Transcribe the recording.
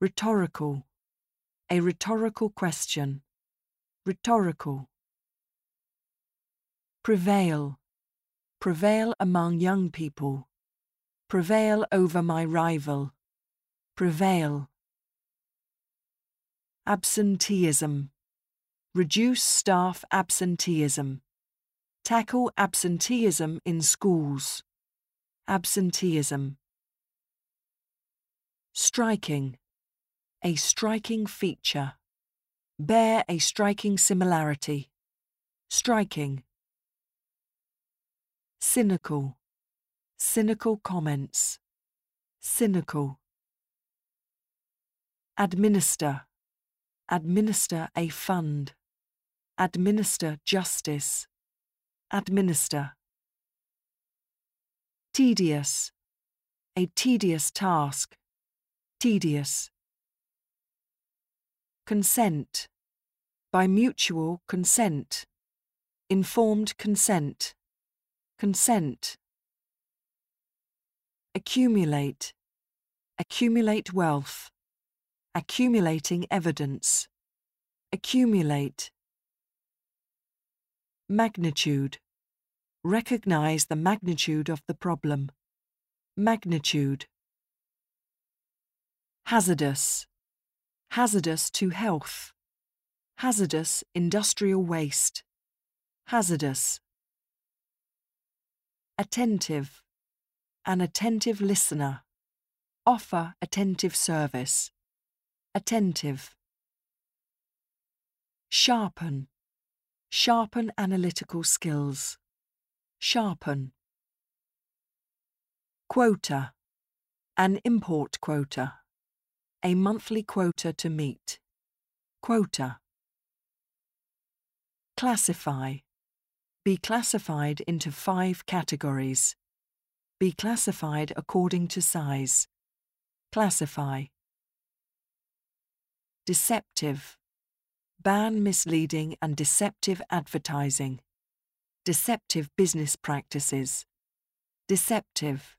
Rhetorical. A rhetorical question. Rhetorical. Prevail. Prevail among young people. Prevail over my rival. Prevail. Absenteeism. Reduce staff absenteeism. Tackle absenteeism in schools. Absenteeism. Striking. A striking feature. Bear a striking similarity. Striking. Cynical. Cynical comments. Cynical. Administer. Administer a fund. Administer justice. Administer. Tedious. A tedious task. Tedious. Consent. By mutual consent. Informed consent. Consent. Accumulate. Accumulate wealth. Accumulating evidence. Accumulate. Magnitude. Recognize the magnitude of the problem. Magnitude. Hazardous. Hazardous to health. Hazardous industrial waste. Hazardous. Attentive. An attentive listener. Offer attentive service. Attentive. Sharpen. Sharpen analytical skills. Sharpen. Quota. An import quota. A monthly quota to meet. Quota. Classify. Be classified into five categories. Be classified according to size. Classify. Deceptive. Ban misleading and deceptive advertising. Deceptive business practices. Deceptive.